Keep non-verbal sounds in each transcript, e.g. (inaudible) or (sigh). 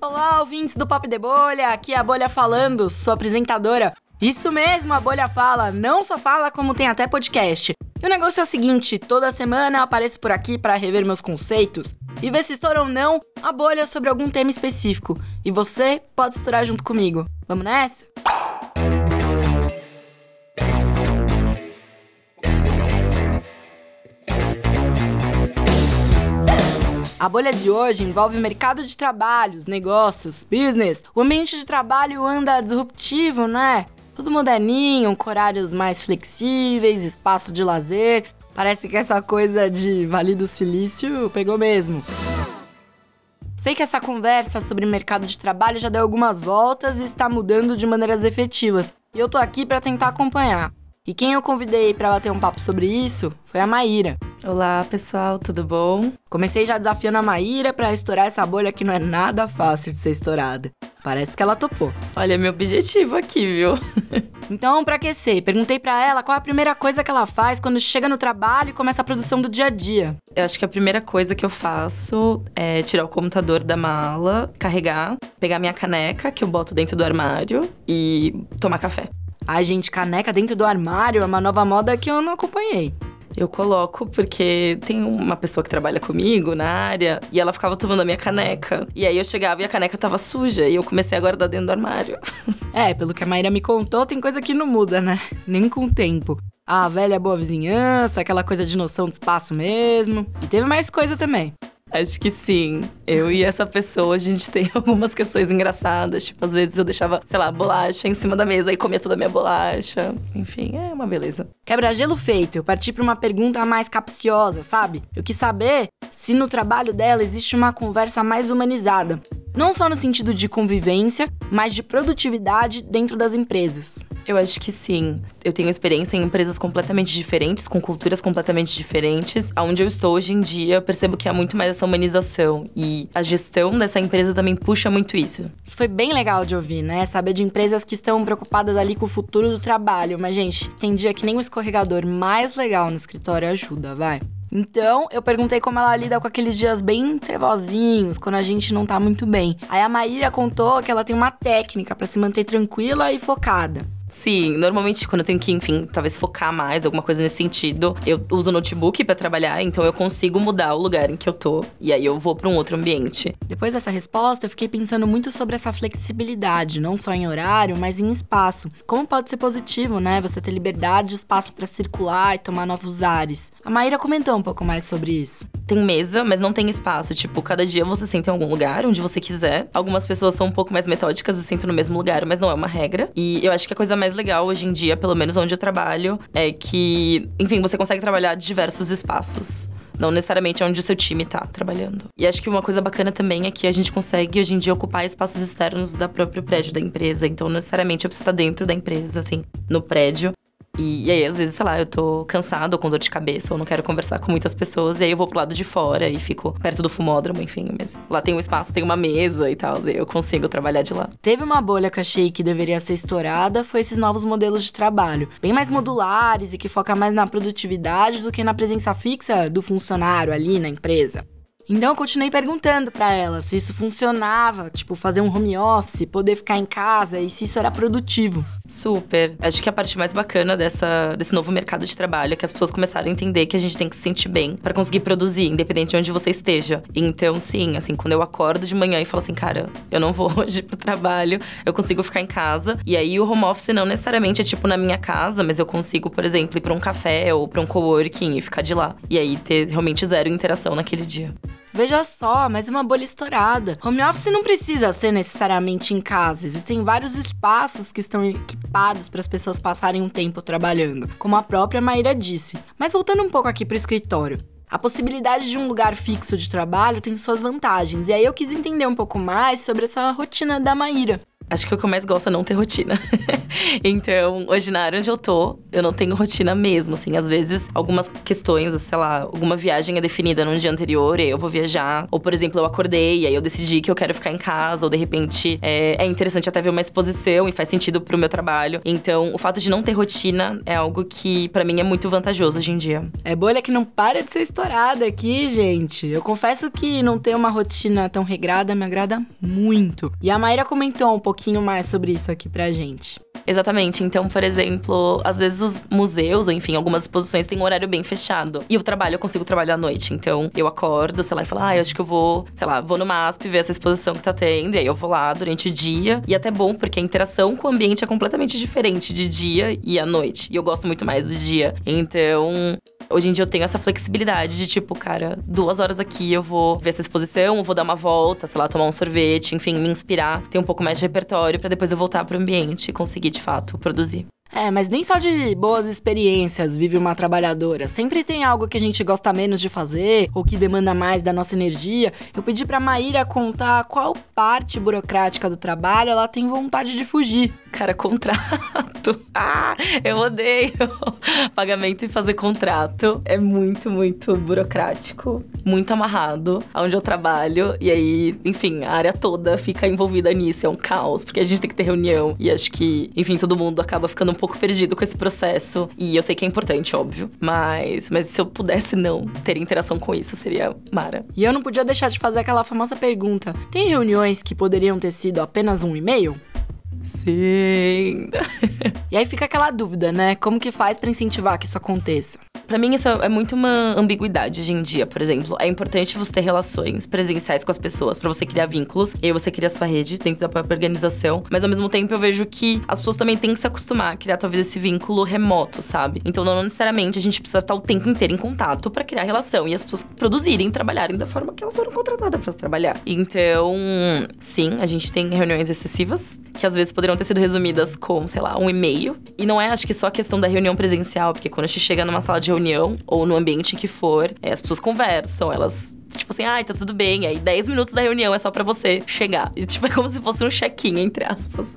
Olá, ouvintes do Pop de Bolha, aqui é a Bolha falando, sou apresentadora. Isso mesmo, a Bolha fala, não só fala como tem até podcast. E o negócio é o seguinte, toda semana eu apareço por aqui para rever meus conceitos e ver se estoura ou não a bolha sobre algum tema específico. E você pode estourar junto comigo. Vamos nessa? A bolha de hoje envolve mercado de trabalhos, negócios, business. O ambiente de trabalho anda disruptivo, né? Tudo moderninho, com horários mais flexíveis, espaço de lazer. Parece que essa coisa de Vale do Silício pegou mesmo. Sei que essa conversa sobre mercado de trabalho já deu algumas voltas e está mudando de maneiras efetivas. E eu tô aqui para tentar acompanhar. E quem eu convidei para bater um papo sobre isso foi a Maíra. Olá, pessoal, tudo bom? Comecei já desafiando a Maíra para estourar essa bolha que não é nada fácil de ser estourada. Parece que ela topou. Olha, meu objetivo aqui, viu? (laughs) então, para aquecer, perguntei para ela qual é a primeira coisa que ela faz quando chega no trabalho e começa a produção do dia a dia. Eu acho que a primeira coisa que eu faço é tirar o computador da mala, carregar, pegar minha caneca que eu boto dentro do armário e tomar café. Ai, gente, caneca dentro do armário é uma nova moda que eu não acompanhei. Eu coloco porque tem uma pessoa que trabalha comigo na área e ela ficava tomando a minha caneca. E aí eu chegava e a caneca tava suja e eu comecei a guardar dentro do armário. (laughs) É, pelo que a Maíra me contou, tem coisa que não muda, né? Nem com o tempo. A velha boa vizinhança, aquela coisa de noção de espaço mesmo. E teve mais coisa também. Acho que sim. Eu e essa pessoa, a gente tem (laughs) algumas questões engraçadas. Tipo, às vezes eu deixava, sei lá, bolacha em cima da mesa e comia toda a minha bolacha. Enfim, é uma beleza. Quebra-gelo feito. Eu parti para uma pergunta mais capciosa, sabe? Eu quis saber se no trabalho dela existe uma conversa mais humanizada. Não só no sentido de convivência, mas de produtividade dentro das empresas. Eu acho que sim. Eu tenho experiência em empresas completamente diferentes, com culturas completamente diferentes. Onde eu estou hoje em dia, eu percebo que há muito mais essa humanização. E a gestão dessa empresa também puxa muito isso. Isso foi bem legal de ouvir, né? Saber de empresas que estão preocupadas ali com o futuro do trabalho. Mas, gente, tem dia que nem o escorregador mais legal no escritório ajuda, vai. Então, eu perguntei como ela lida com aqueles dias bem trevozinhos, quando a gente não tá muito bem. Aí a Maíra contou que ela tem uma técnica para se manter tranquila e focada. Sim, normalmente quando eu tenho que, enfim, talvez focar mais, alguma coisa nesse sentido, eu uso notebook para trabalhar, então eu consigo mudar o lugar em que eu tô e aí eu vou para um outro ambiente. Depois dessa resposta, eu fiquei pensando muito sobre essa flexibilidade, não só em horário, mas em espaço. Como pode ser positivo, né? Você ter liberdade de espaço para circular e tomar novos ares. A Maíra comentou um pouco mais sobre isso. Tem mesa, mas não tem espaço. Tipo, cada dia você senta em algum lugar, onde você quiser. Algumas pessoas são um pouco mais metódicas e sentam no mesmo lugar, mas não é uma regra. E eu acho que a coisa mais legal hoje em dia, pelo menos onde eu trabalho, é que, enfim, você consegue trabalhar diversos espaços. Não necessariamente onde o seu time tá trabalhando. E acho que uma coisa bacana também é que a gente consegue, hoje em dia, ocupar espaços externos da própria prédio da empresa. Então, necessariamente eu preciso estar dentro da empresa, assim, no prédio. E, e, aí, às vezes, sei lá, eu tô cansado ou com dor de cabeça, ou não quero conversar com muitas pessoas, e aí eu vou pro lado de fora e fico perto do fumódromo, enfim. Mas lá tem um espaço, tem uma mesa e tal, e eu consigo trabalhar de lá. Teve uma bolha que achei que deveria ser estourada, foi esses novos modelos de trabalho. Bem mais modulares e que foca mais na produtividade do que na presença fixa do funcionário ali na empresa. Então eu continuei perguntando para ela se isso funcionava, tipo fazer um home office, poder ficar em casa e se isso era produtivo. Super. Acho que a parte mais bacana dessa, desse novo mercado de trabalho é que as pessoas começaram a entender que a gente tem que se sentir bem para conseguir produzir, independente de onde você esteja. Então, sim, assim, quando eu acordo de manhã e falo assim, cara, eu não vou (laughs) hoje pro trabalho, eu consigo ficar em casa. E aí o home office não necessariamente é tipo na minha casa, mas eu consigo, por exemplo, ir pra um café ou pra um coworking e ficar de lá. E aí ter realmente zero interação naquele dia. Veja só, mais uma bolha estourada. Home office não precisa ser necessariamente em casa. Existem vários espaços que estão equipados para as pessoas passarem um tempo trabalhando, como a própria Maíra disse. Mas voltando um pouco aqui para o escritório. A possibilidade de um lugar fixo de trabalho tem suas vantagens, e aí eu quis entender um pouco mais sobre essa rotina da Maíra. Acho que o que eu mais gosto é não ter rotina. (laughs) então, hoje na área onde eu tô, eu não tenho rotina mesmo, assim. Às vezes, algumas questões, sei lá, alguma viagem é definida no dia anterior, e aí eu vou viajar. Ou, por exemplo, eu acordei e aí eu decidi que eu quero ficar em casa, ou de repente é, é interessante até ver uma exposição e faz sentido pro meu trabalho. Então, o fato de não ter rotina é algo que para mim é muito vantajoso hoje em dia. É bolha que não para de ser estourada aqui, gente. Eu confesso que não ter uma rotina tão regrada me agrada muito. E a Maíra comentou um pouquinho mais sobre isso aqui pra gente. Exatamente. Então, por exemplo, às vezes os museus, ou enfim, algumas exposições têm um horário bem fechado. E o trabalho, eu consigo trabalhar à noite. Então, eu acordo, sei lá, e falo, ah, eu acho que eu vou, sei lá, vou no MASP ver essa exposição que tá tendo. E aí eu vou lá durante o dia. E é até bom, porque a interação com o ambiente é completamente diferente de dia e à noite. E eu gosto muito mais do dia. Então, Hoje em dia eu tenho essa flexibilidade de tipo, cara, duas horas aqui eu vou ver essa exposição, vou dar uma volta, sei lá, tomar um sorvete, enfim, me inspirar, ter um pouco mais de repertório para depois eu voltar pro ambiente e conseguir de fato produzir. É, mas nem só de boas experiências vive uma trabalhadora. Sempre tem algo que a gente gosta menos de fazer ou que demanda mais da nossa energia. Eu pedi para Maíra contar qual parte burocrática do trabalho ela tem vontade de fugir. Cara, contrato. (laughs) (laughs) Ah, eu odeio. (laughs) Pagamento e fazer contrato é muito, muito burocrático, muito amarrado aonde eu trabalho. E aí, enfim, a área toda fica envolvida nisso. É um caos, porque a gente tem que ter reunião. E acho que, enfim, todo mundo acaba ficando um pouco perdido com esse processo. E eu sei que é importante, óbvio. Mas, mas se eu pudesse não ter interação com isso, seria mara. E eu não podia deixar de fazer aquela famosa pergunta: tem reuniões que poderiam ter sido apenas um e-mail? Sim. (laughs) e aí fica aquela dúvida, né? Como que faz para incentivar que isso aconteça? Para mim, isso é muito uma ambiguidade hoje em dia, por exemplo. É importante você ter relações presenciais com as pessoas, para você criar vínculos, e aí você cria sua rede dentro da própria organização. Mas ao mesmo tempo, eu vejo que as pessoas também têm que se acostumar a criar talvez esse vínculo remoto, sabe? Então, não necessariamente a gente precisa estar o tempo inteiro em contato para criar relação e as pessoas produzirem, trabalharem da forma que elas foram contratadas para trabalhar. Então, sim, a gente tem reuniões excessivas, que às vezes poderiam ter sido resumidas com, sei lá, um e-mail. E não é, acho que só a questão da reunião presencial, porque quando a gente chega numa sala de reunião ou no ambiente que for, é, as pessoas conversam, elas tipo assim, ai, ah, tá tudo bem. Aí 10 minutos da reunião é só para você chegar. E tipo, é como se fosse um check-in, entre aspas.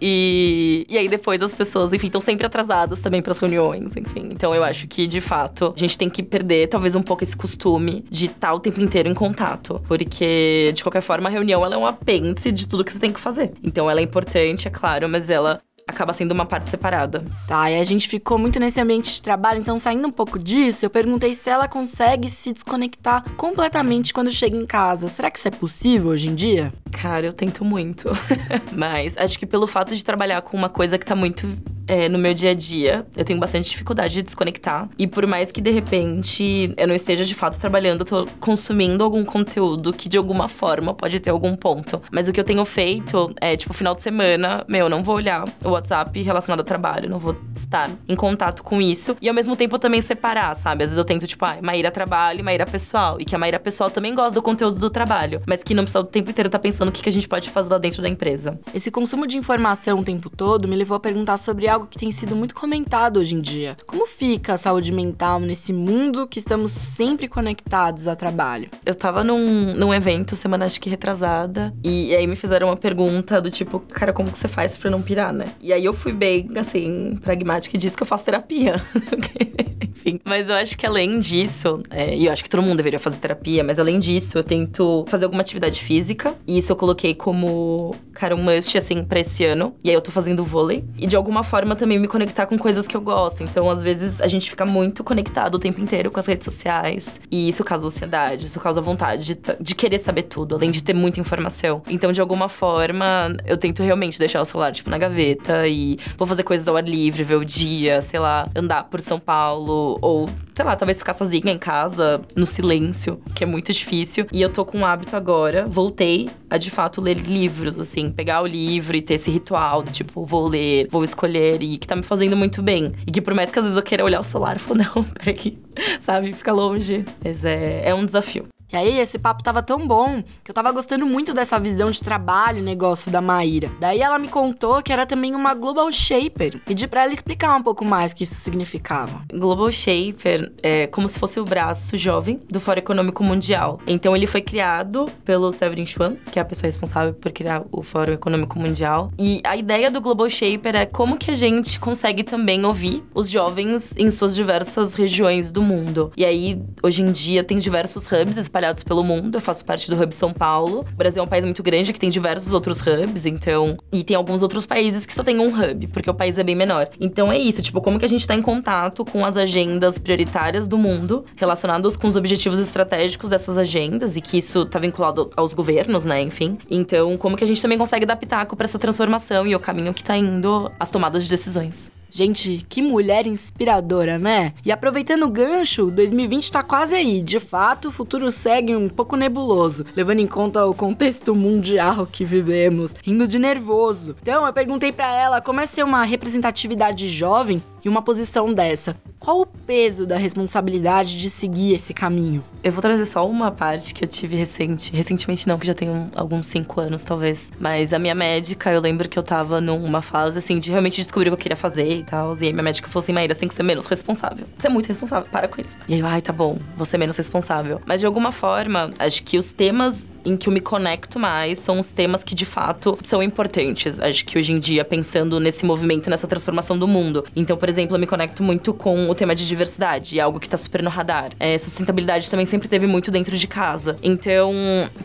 E, e aí depois as pessoas, enfim, estão sempre atrasadas também para as reuniões, enfim. Então eu acho que, de fato, a gente tem que perder talvez um pouco esse costume de estar o tempo inteiro em contato. Porque, de qualquer forma, a reunião ela é um apêndice de tudo que você tem que fazer. Então ela é importante, é claro, mas ela acaba sendo uma parte separada. Tá, e a gente ficou muito nesse ambiente de trabalho, então saindo um pouco disso, eu perguntei se ela consegue se desconectar completamente quando chega em casa. Será que isso é possível hoje em dia? Cara, eu tento muito. (laughs) Mas acho que pelo fato de trabalhar com uma coisa que tá muito é, no meu dia a dia, eu tenho bastante dificuldade de desconectar. E por mais que de repente eu não esteja de fato trabalhando, eu tô consumindo algum conteúdo que de alguma forma pode ter algum ponto. Mas o que eu tenho feito é, tipo, final de semana, meu, não vou olhar o WhatsApp relacionado ao trabalho, não vou estar em contato com isso. E ao mesmo tempo também separar, sabe? Às vezes eu tento, tipo, ah, Maíra trabalho e Maíra pessoal. E que a Maíra pessoal também gosta do conteúdo do trabalho, mas que não precisa o tempo inteiro estar tá pensando o que, que a gente pode fazer lá dentro da empresa. Esse consumo de informação o tempo todo me levou a perguntar sobre algo algo que tem sido muito comentado hoje em dia. Como fica a saúde mental nesse mundo que estamos sempre conectados a trabalho? Eu tava num, num evento semana acho que retrasada, e aí me fizeram uma pergunta do tipo, cara, como que você faz pra não pirar, né? E aí eu fui bem, assim, pragmática e disse que eu faço terapia. (laughs) Enfim. Mas eu acho que além disso, é, e eu acho que todo mundo deveria fazer terapia, mas além disso, eu tento fazer alguma atividade física. E isso eu coloquei como, cara, um must, assim, pra esse ano. E aí eu tô fazendo vôlei. E de alguma forma também me conectar com coisas que eu gosto. Então, às vezes, a gente fica muito conectado o tempo inteiro com as redes sociais. E isso causa ansiedade, isso causa vontade de, de querer saber tudo, além de ter muita informação. Então, de alguma forma, eu tento realmente deixar o celular, tipo, na gaveta e vou fazer coisas ao ar livre, ver o dia, sei lá, andar por São Paulo ou sei lá, talvez ficar sozinha em casa, no silêncio, que é muito difícil. E eu tô com um hábito agora, voltei a de fato ler livros, assim, pegar o livro e ter esse ritual do tipo, vou ler, vou escolher, e que tá me fazendo muito bem. E que por mais que às vezes eu queira olhar o celular, eu falo, (laughs) não, peraí, sabe, fica longe. Mas é, é um desafio. E aí, esse papo tava tão bom que eu tava gostando muito dessa visão de trabalho negócio da Maíra. Daí ela me contou que era também uma Global Shaper. Pedi pra ela explicar um pouco mais o que isso significava. Global Shaper é como se fosse o braço jovem do Fórum Econômico Mundial. Então ele foi criado pelo Severin Schwan, que é a pessoa responsável por criar o Fórum Econômico Mundial. E a ideia do Global Shaper é como que a gente consegue também ouvir os jovens em suas diversas regiões do mundo. E aí, hoje em dia, tem diversos hubs espalhados pelo mundo. Eu faço parte do Hub São Paulo. O Brasil é um país muito grande que tem diversos outros hubs, então. E tem alguns outros países que só tem um hub, porque o país é bem menor. Então é isso, tipo, como que a gente tá em contato com as agendas prioritárias do mundo, relacionadas com os objetivos estratégicos dessas agendas, e que isso tá vinculado aos governos, né? Enfim. Então, como que a gente também consegue dar pitaco para essa transformação e o caminho que tá indo as tomadas de decisões. Gente, que mulher inspiradora, né? E aproveitando o gancho, 2020 tá quase aí. De fato, o futuro segue um pouco nebuloso, levando em conta o contexto mundial que vivemos, indo de nervoso. Então, eu perguntei para ela como é ser uma representatividade jovem e uma posição dessa. Qual o peso da responsabilidade de seguir esse caminho? Eu vou trazer só uma parte que eu tive recente. Recentemente não, que já tem alguns cinco anos, talvez. Mas a minha médica, eu lembro que eu tava numa fase, assim, de realmente descobrir o que eu queria fazer e tal. E aí minha médica falou assim, Maíra, você tem que ser menos responsável. Você é muito responsável, para com isso. E aí eu, ai, tá bom, vou ser menos responsável. Mas de alguma forma, acho que os temas em que eu me conecto mais são os temas que de fato são importantes. Acho que hoje em dia, pensando nesse movimento, nessa transformação do mundo. Então, por exemplo, eu me conecto muito com o tema de diversidade, é algo que tá super no radar. É, sustentabilidade também sempre teve muito dentro de casa. Então,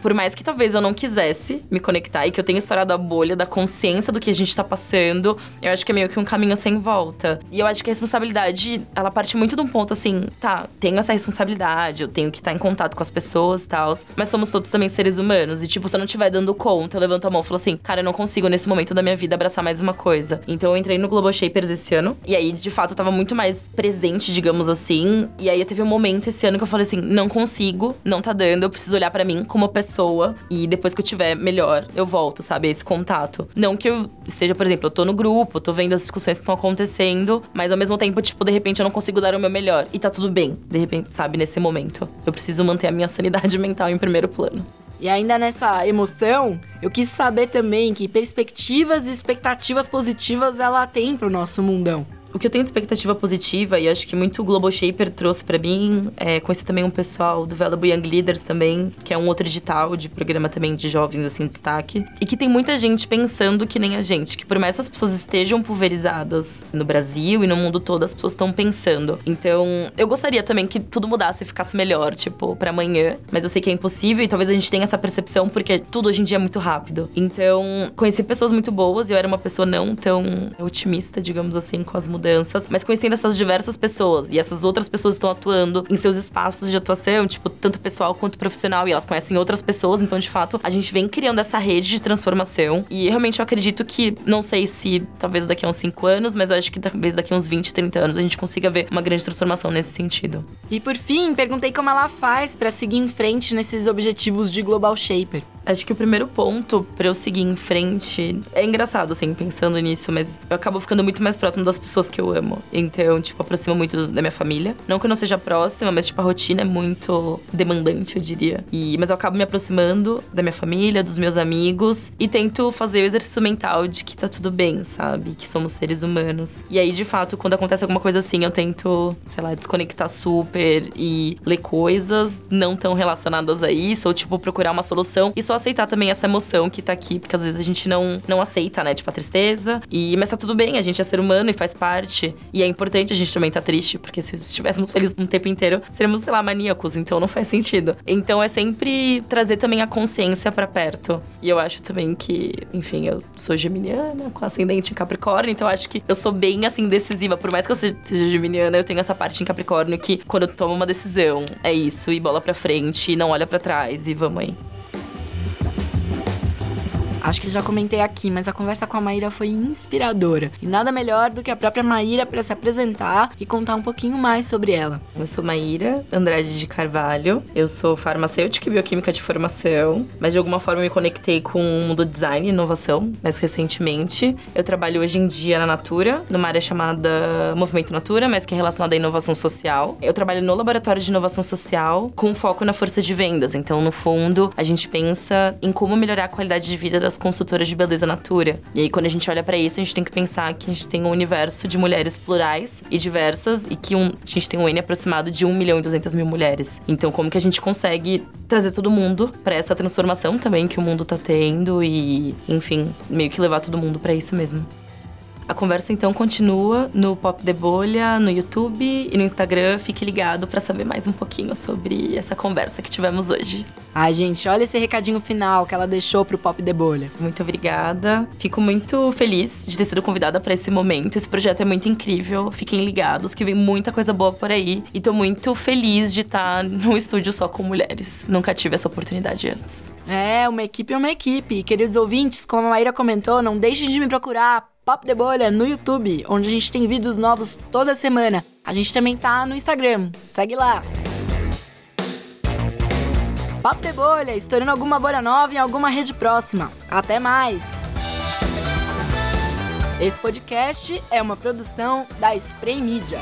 por mais que talvez eu não quisesse me conectar e que eu tenha estourado a bolha da consciência do que a gente tá passando, eu acho que é meio que um caminho sem volta. E eu acho que a responsabilidade, ela parte muito de um ponto assim, tá, tenho essa responsabilidade, eu tenho que estar tá em contato com as pessoas e tal, mas somos todos também seres humanos. E, tipo, se eu não estiver dando conta, eu levanto a mão e falo assim, cara, eu não consigo nesse momento da minha vida abraçar mais uma coisa. Então eu entrei no Global Shapers esse ano. E aí, de fato, eu tava muito mais presente, digamos assim. E aí teve um momento esse ano que eu falei assim: não consigo, não tá dando, eu preciso olhar para mim como pessoa. E depois que eu tiver melhor, eu volto, sabe? Esse contato. Não que eu esteja, por exemplo, eu tô no grupo, tô vendo as discussões que estão acontecendo, mas ao mesmo tempo, tipo, de repente eu não consigo dar o meu melhor. E tá tudo bem, de repente, sabe, nesse momento. Eu preciso manter a minha sanidade (laughs) mental em primeiro plano. E ainda nessa emoção, eu quis saber também que perspectivas e expectativas positivas ela tem pro nosso mundão o que eu tenho de expectativa positiva, e acho que muito Global Shaper trouxe para mim, é, conheci também um pessoal do Valuable Young Leaders também, que é um outro edital de programa também de jovens, assim, destaque. E que tem muita gente pensando que nem a gente, que por mais que as pessoas estejam pulverizadas no Brasil e no mundo todo, as pessoas estão pensando. Então, eu gostaria também que tudo mudasse e ficasse melhor, tipo, para amanhã. Mas eu sei que é impossível e talvez a gente tenha essa percepção porque tudo hoje em dia é muito rápido. Então, conheci pessoas muito boas e eu era uma pessoa não tão otimista, digamos assim, com as mudanças mudanças, mas conhecendo essas diversas pessoas e essas outras pessoas estão atuando em seus espaços de atuação, tipo, tanto pessoal quanto profissional, e elas conhecem outras pessoas, então de fato a gente vem criando essa rede de transformação. E realmente eu acredito que, não sei se talvez daqui a uns 5 anos, mas eu acho que talvez daqui a uns 20, 30 anos a gente consiga ver uma grande transformação nesse sentido. E por fim, perguntei como ela faz para seguir em frente nesses objetivos de Global Shaper. Acho que o primeiro ponto para eu seguir em frente é engraçado, assim, pensando nisso, mas eu acabo ficando muito mais próximo das pessoas que eu amo. Então, tipo, aproxima muito da minha família. Não que eu não seja próxima, mas, tipo, a rotina é muito demandante, eu diria. E, mas eu acabo me aproximando da minha família, dos meus amigos e tento fazer o exercício mental de que tá tudo bem, sabe? Que somos seres humanos. E aí, de fato, quando acontece alguma coisa assim, eu tento, sei lá, desconectar super e ler coisas não tão relacionadas a isso, ou, tipo, procurar uma solução e só aceitar também essa emoção que tá aqui, porque às vezes a gente não, não aceita, né? Tipo, a tristeza. E, mas tá tudo bem, a gente é ser humano e faz parte. E é importante a gente também tá triste, porque se estivéssemos felizes um tempo inteiro, seríamos, sei lá, maníacos, então não faz sentido. Então é sempre trazer também a consciência para perto. E eu acho também que, enfim, eu sou geminiana, com ascendente em Capricórnio, então eu acho que eu sou bem, assim, decisiva. Por mais que eu seja, seja geminiana, eu tenho essa parte em Capricórnio que, quando eu tomo uma decisão, é isso, e bola pra frente, e não olha para trás, e vamos aí. Acho que já comentei aqui, mas a conversa com a Maíra foi inspiradora. E nada melhor do que a própria Maíra para se apresentar e contar um pouquinho mais sobre ela. Eu sou Maíra Andrade de Carvalho. Eu sou farmacêutica e bioquímica de formação, mas de alguma forma me conectei com o mundo design e inovação mais recentemente. Eu trabalho hoje em dia na Natura, numa área chamada Movimento Natura, mas que é relacionada à inovação social. Eu trabalho no laboratório de inovação social com foco na força de vendas. Então, no fundo, a gente pensa em como melhorar a qualidade de vida das consultoras de beleza Natura. E aí, quando a gente olha para isso, a gente tem que pensar que a gente tem um universo de mulheres plurais e diversas e que um, a gente tem um N aproximado de 1 milhão e 200 mil mulheres. Então, como que a gente consegue trazer todo mundo para essa transformação também que o mundo tá tendo e, enfim, meio que levar todo mundo para isso mesmo. A conversa então continua no Pop de Bolha, no YouTube e no Instagram. Fique ligado para saber mais um pouquinho sobre essa conversa que tivemos hoje. Ai, gente, olha esse recadinho final que ela deixou pro Pop de Bolha. Muito obrigada. Fico muito feliz de ter sido convidada para esse momento. Esse projeto é muito incrível. Fiquem ligados que vem muita coisa boa por aí. E tô muito feliz de estar num estúdio só com mulheres. Nunca tive essa oportunidade antes. É, uma equipe é uma equipe. Queridos ouvintes, como a Maíra comentou, não deixem de me procurar Pop de Bolha no YouTube, onde a gente tem vídeos novos toda semana. A gente também tá no Instagram, segue lá. Papo de Bolha, estourando alguma bolha nova em alguma rede próxima. Até mais! Esse podcast é uma produção da Spray Media.